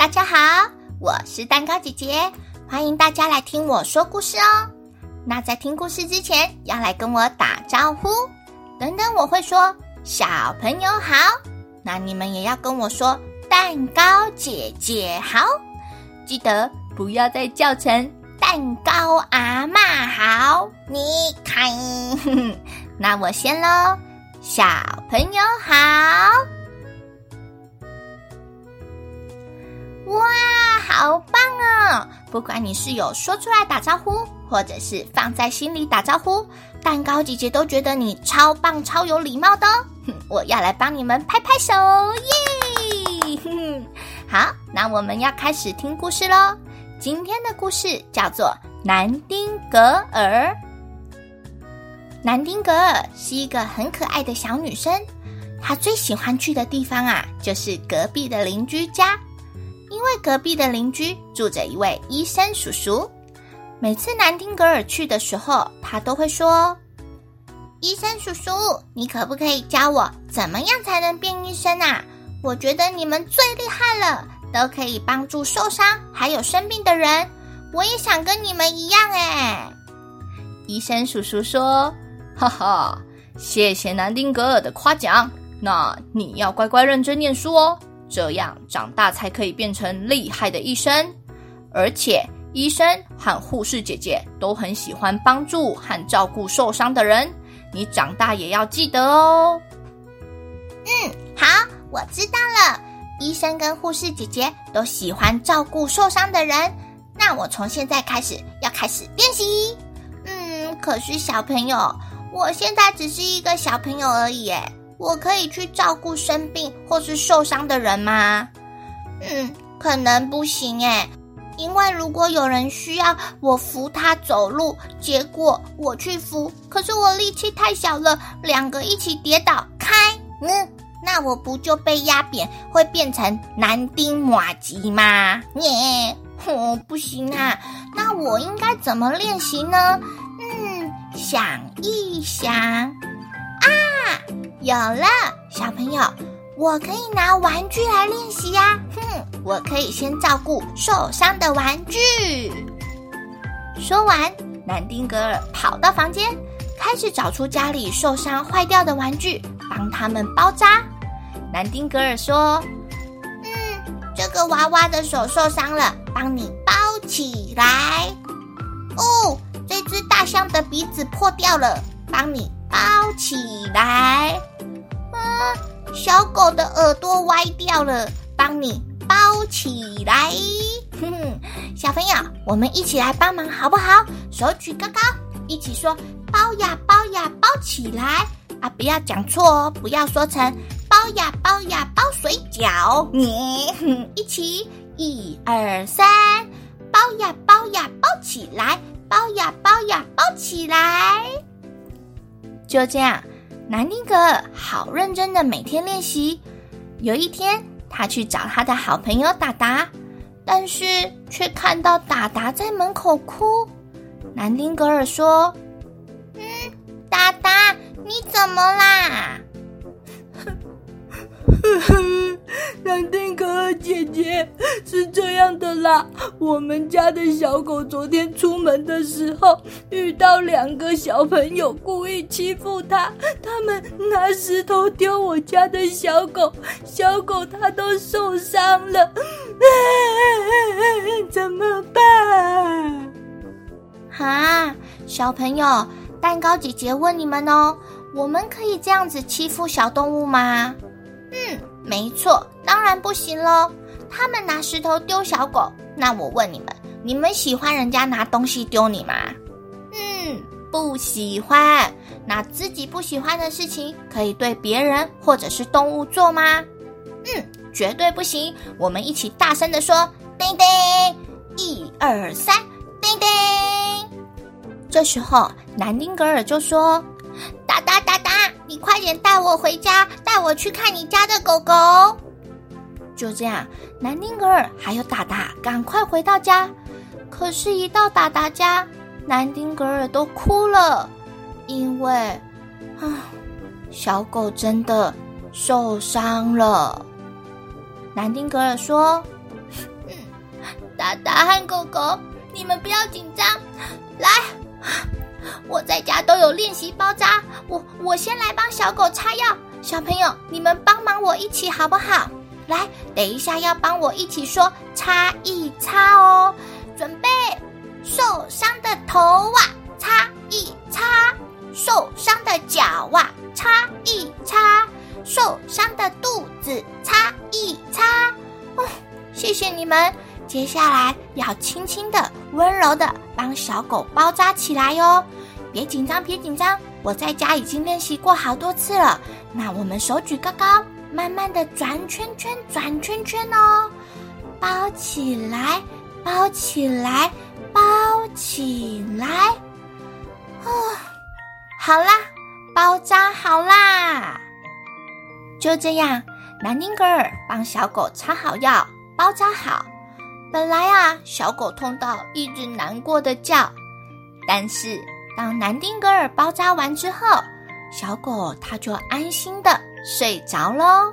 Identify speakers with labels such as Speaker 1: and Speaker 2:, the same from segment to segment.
Speaker 1: 大家好，我是蛋糕姐姐，欢迎大家来听我说故事哦。那在听故事之前，要来跟我打招呼。等等，我会说小朋友好，那你们也要跟我说蛋糕姐姐好。记得不要再叫成蛋糕阿嬷好。你看，那我先喽，小朋友好。哇，好棒哦！不管你是有说出来打招呼，或者是放在心里打招呼，蛋糕姐姐都觉得你超棒、超有礼貌的哦。我要来帮你们拍拍手，耶！好，那我们要开始听故事喽。今天的故事叫做《南丁格尔》。南丁格尔是一个很可爱的小女生，她最喜欢去的地方啊，就是隔壁的邻居家。因为隔壁的邻居住着一位医生叔叔，每次南丁格尔去的时候，他都会说：“医生叔叔，你可不可以教我怎么样才能变医生啊？我觉得你们最厉害了，都可以帮助受伤还有生病的人，我也想跟你们一样哎。”医生叔叔说：“哈哈，谢谢南丁格尔的夸奖，那你要乖乖认真念书哦。”这样长大才可以变成厉害的医生，而且医生和护士姐姐都很喜欢帮助和照顾受伤的人。你长大也要记得哦。嗯，好，我知道了。医生跟护士姐姐都喜欢照顾受伤的人，那我从现在开始要开始练习。嗯，可是小朋友，我现在只是一个小朋友而已，诶。我可以去照顾生病或是受伤的人吗？嗯，可能不行哎，因为如果有人需要我扶他走路，结果我去扶，可是我力气太小了，两个一起跌倒，开，嗯，那我不就被压扁，会变成男丁马吉吗？耶，哦，不行啊，那我应该怎么练习呢？嗯，想一想。有了，小朋友，我可以拿玩具来练习呀。哼，我可以先照顾受伤的玩具。说完，南丁格尔跑到房间，开始找出家里受伤坏掉的玩具，帮他们包扎。南丁格尔说：“嗯，这个娃娃的手受伤了，帮你包起来。哦，这只大象的鼻子破掉了，帮你。”包起来，小狗的耳朵歪掉了，帮你包起来。哼，小朋友，我们一起来帮忙好不好？手举高高，一起说包呀包呀包起来啊！不要讲错哦，不要说成包呀包呀包水饺。你，一起一二三，包呀包呀包起来，包呀包呀包起来。就这样，南丁格尔好认真的每天练习。有一天，他去找他的好朋友达达，但是却看到达达在门口哭。南丁格尔说：“嗯，达达，你怎么啦？”
Speaker 2: 呵呵，南丁格姐姐是这样的啦，我们家的小狗昨天出门的时候遇到两个小朋友故意欺负它，他们拿石头丢我家的小狗，小狗它都受伤了，怎么办？
Speaker 1: 哈，小朋友，蛋糕姐姐问你们哦，我们可以这样子欺负小动物吗？嗯，没错，当然不行喽。他们拿石头丢小狗，那我问你们，你们喜欢人家拿东西丢你吗？嗯，不喜欢。那自己不喜欢的事情，可以对别人或者是动物做吗？嗯，绝对不行。我们一起大声的说：“叮叮，一二三，叮叮。”这时候，南丁格尔就说：“哒哒哒哒。”快点带我回家，带我去看你家的狗狗。就这样，南丁格尔还有达达赶快回到家。可是，一到达达家，南丁格尔都哭了，因为啊，小狗真的受伤了。南丁格尔说：“ 嗯达达和狗狗，你们不要紧张，练习包扎，我我先来帮小狗擦药。小朋友，你们帮忙我一起好不好？来，等一下要帮我一起说擦一擦哦，准备，受伤的头啊，擦一擦；受伤的脚啊，擦一擦；受伤的肚子，擦一擦。哦，谢谢你们。接下来要轻轻的、温柔的帮小狗包扎起来哟。别紧张，别紧张，我在家已经练习过好多次了。那我们手举高高，慢慢的转圈圈，转圈圈哦，包起来，包起来，包起来。哦，好啦，包扎好啦。就这样，南丁格尔帮小狗擦好药，包扎好。本来啊，小狗痛到一直难过的叫，但是当南丁格尔包扎完之后，小狗它就安心的睡着喽。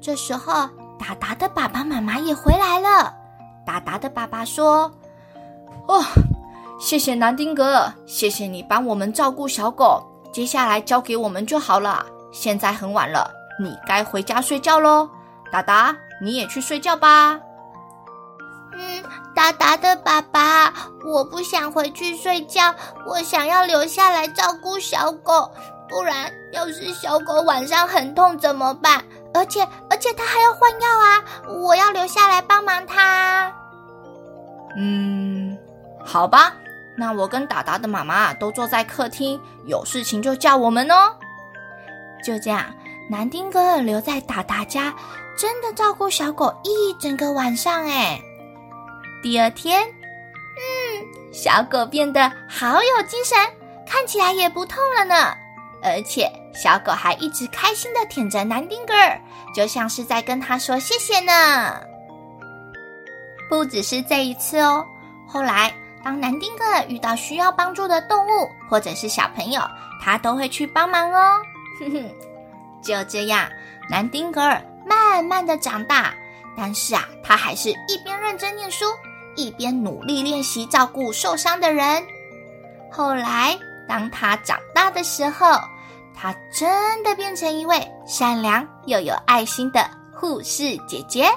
Speaker 1: 这时候，达达的爸爸妈妈也回来了。达达的爸爸说：“
Speaker 2: 哦，谢谢南丁格尔，谢谢你帮我们照顾小狗，接下来交给我们就好了。现在很晚了，你该回家睡觉喽。达达，你也去睡觉吧。”
Speaker 1: 嗯，达达的爸爸，我不想回去睡觉，我想要留下来照顾小狗。不然，要是小狗晚上很痛怎么办？而且，而且它还要换药啊！我要留下来帮忙它。
Speaker 2: 嗯，好吧，那我跟达达的妈妈都坐在客厅，有事情就叫我们哦。
Speaker 1: 就这样，南丁格留在达达家，真的照顾小狗一整个晚上哎。第二天，嗯，小狗变得好有精神，看起来也不痛了呢。而且小狗还一直开心的舔着南丁格尔，就像是在跟他说谢谢呢。不只是这一次哦，后来当南丁格尔遇到需要帮助的动物或者是小朋友，他都会去帮忙哦。哼哼，就这样，南丁格尔慢慢的长大，但是啊，他还是一边认真念书。一边努力练习照顾受伤的人。后来，当他长大的时候，他真的变成一位善良又有爱心的护士姐姐。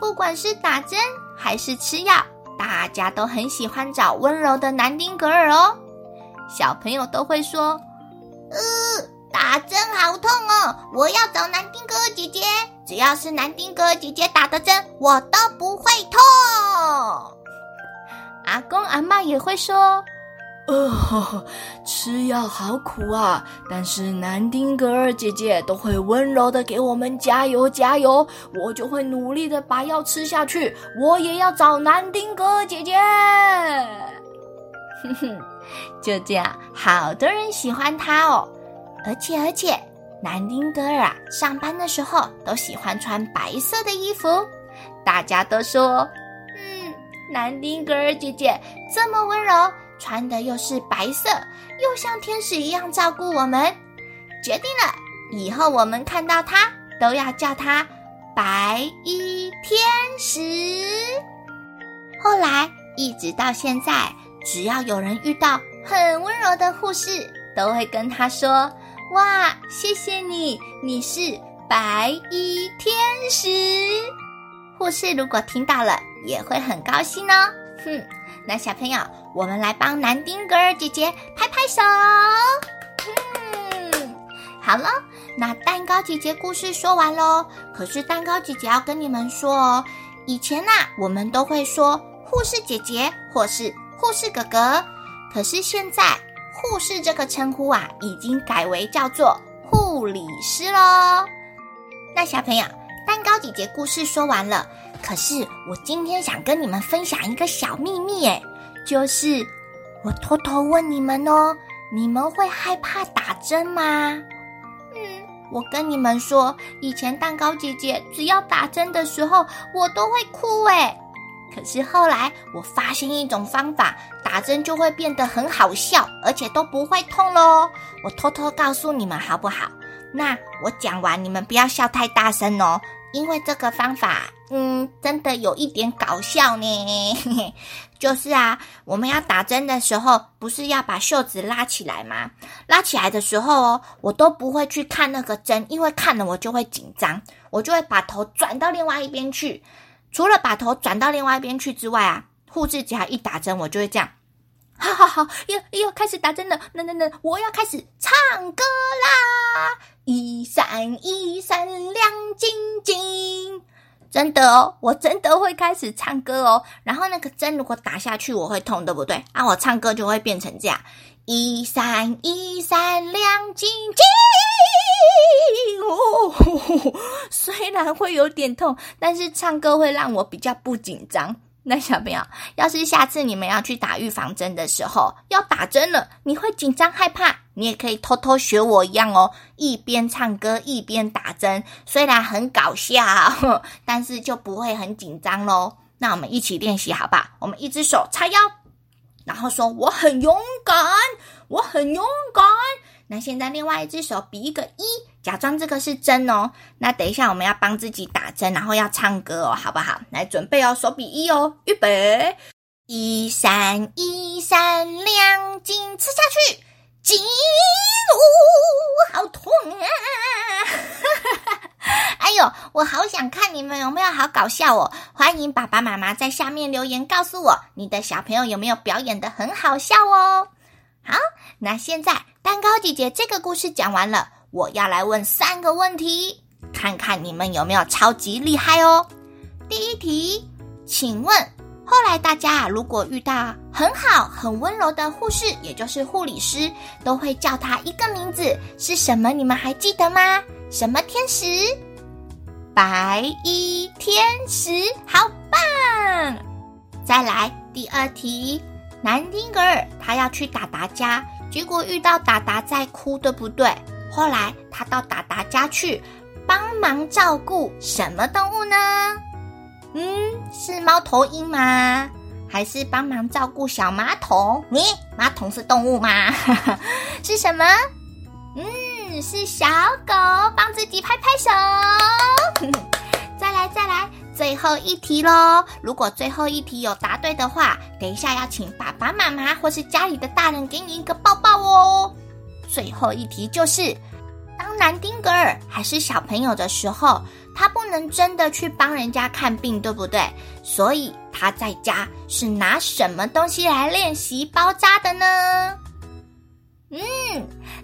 Speaker 1: 不管是打针还是吃药，大家都很喜欢找温柔的南丁格尔哦。小朋友都会说：“呃，打针好痛哦，我要找南丁格尔姐姐。”只要是南丁格尔姐姐打的针，我都不会痛。阿公阿嬷也会说：“
Speaker 2: 呃，吃药好苦啊，但是南丁格尔姐姐都会温柔的给我们加油加油，我就会努力的把药吃下去。我也要找南丁格尔姐姐。”
Speaker 1: 哼哼，就这样，好多人喜欢她哦，而且而且。南丁格尔啊，上班的时候都喜欢穿白色的衣服。大家都说，嗯，南丁格尔姐姐这么温柔，穿的又是白色，又像天使一样照顾我们。决定了，以后我们看到她都要叫她白衣天使。后来一直到现在，只要有人遇到很温柔的护士，都会跟她说。哇，谢谢你，你是白衣天使。护士如果听到了，也会很高兴哦。哼，那小朋友，我们来帮南丁格尔姐姐拍拍手。嗯，好了，那蛋糕姐姐故事说完喽。可是蛋糕姐姐要跟你们说哦，以前呐，我们都会说护士姐姐或是护士哥哥，可是现在。护士这个称呼啊，已经改为叫做护理师喽。那小朋友，蛋糕姐姐故事说完了，可是我今天想跟你们分享一个小秘密，诶，就是我偷偷问你们哦，你们会害怕打针吗？嗯，我跟你们说，以前蛋糕姐姐只要打针的时候，我都会哭诶。可是后来我发现一种方法，打针就会变得很好笑，而且都不会痛喽。我偷偷告诉你们好不好？那我讲完，你们不要笑太大声哦。因为这个方法，嗯，真的有一点搞笑呢。就是啊，我们要打针的时候，不是要把袖子拉起来吗？拉起来的时候哦，我都不会去看那个针，因为看了我就会紧张，我就会把头转到另外一边去。除了把头转到另外一边去之外啊，护士只要一打针，我就会这样。好好好，又又开始打针了，那那那，我要开始唱歌啦！一闪一闪亮晶晶，真的哦，我真的会开始唱歌哦。然后那个针如果打下去，我会痛，对不对？啊，我唱歌就会变成这样：一闪一闪亮晶晶。哦，虽然会有点痛，但是唱歌会让我比较不紧张。那小朋友，要是下次你们要去打预防针的时候，要打针了，你会紧张害怕，你也可以偷偷学我一样哦，一边唱歌一边打针，虽然很搞笑，但是就不会很紧张喽。那我们一起练习好不好？我们一只手叉腰，然后说我很勇敢，我很勇敢。那现在另外一只手比一个一，假装这个是针哦。那等一下我们要帮自己打针，然后要唱歌哦，好不好？来准备哦，手比一哦，预备，一闪一闪亮晶，吃下去，金呜，好痛啊！哎呦，我好想看你们有没有好搞笑哦！欢迎爸爸妈妈在下面留言告诉我，你的小朋友有没有表演得很好笑哦。好，那现在蛋糕姐姐这个故事讲完了，我要来问三个问题，看看你们有没有超级厉害哦。第一题，请问后来大家，如果遇到很好、很温柔的护士，也就是护理师，都会叫他一个名字，是什么？你们还记得吗？什么天使？白衣天使，好棒！再来第二题。南丁格尔他要去达达家，结果遇到达达在哭，对不对？后来他到达达家去帮忙照顾什么动物呢？嗯，是猫头鹰吗？还是帮忙照顾小马桶？你马桶是动物吗？是什么？嗯，是小狗，帮自己拍拍手。再来，再来。最后一题喽！如果最后一题有答对的话，等一下要请爸爸妈妈或是家里的大人给你一个抱抱哦。最后一题就是，当南丁格尔还是小朋友的时候，他不能真的去帮人家看病，对不对？所以他在家是拿什么东西来练习包扎的呢？嗯，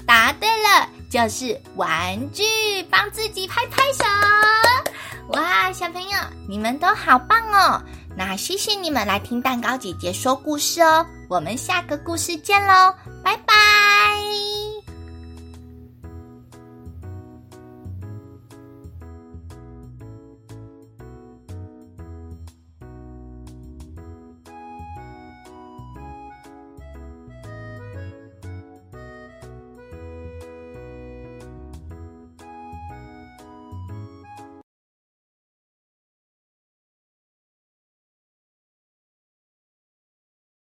Speaker 1: 答对了，就是玩具，帮自己拍拍手。哇小朋友你们都好棒哦。那谢谢你们来听蛋糕姐姐说故事哦。我们下个故事见喽拜拜。